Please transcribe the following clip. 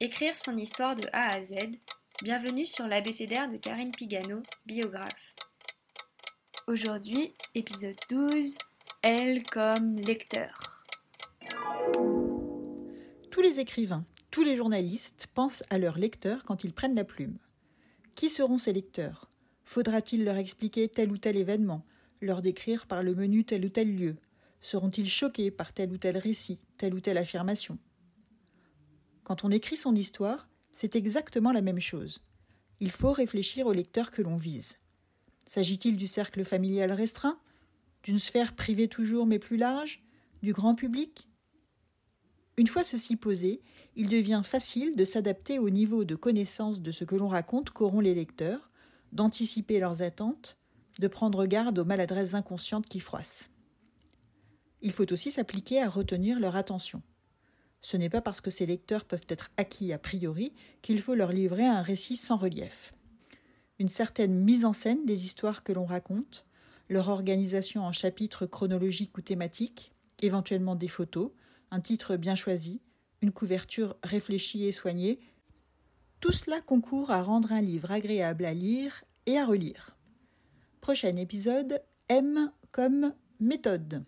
Écrire son histoire de A à Z. Bienvenue sur l'abécédaire de Karine Pigano, biographe. Aujourd'hui, épisode 12, Elle comme lecteur. Tous les écrivains, tous les journalistes pensent à leurs lecteurs quand ils prennent la plume. Qui seront ces lecteurs? Faudra-t-il leur expliquer tel ou tel événement, leur décrire par le menu tel ou tel lieu? Seront-ils choqués par tel ou tel récit, telle ou telle affirmation? Quand on écrit son histoire, c'est exactement la même chose. Il faut réfléchir au lecteur que l'on vise. S'agit-il du cercle familial restreint D'une sphère privée toujours mais plus large Du grand public? Une fois ceci posé, il devient facile de s'adapter au niveau de connaissance de ce que l'on raconte qu'auront les lecteurs, d'anticiper leurs attentes, de prendre garde aux maladresses inconscientes qui froissent. Il faut aussi s'appliquer à retenir leur attention. Ce n'est pas parce que ces lecteurs peuvent être acquis a priori qu'il faut leur livrer un récit sans relief. Une certaine mise en scène des histoires que l'on raconte, leur organisation en chapitres chronologiques ou thématiques, éventuellement des photos, un titre bien choisi, une couverture réfléchie et soignée, tout cela concourt à rendre un livre agréable à lire et à relire. Prochain épisode M comme méthode.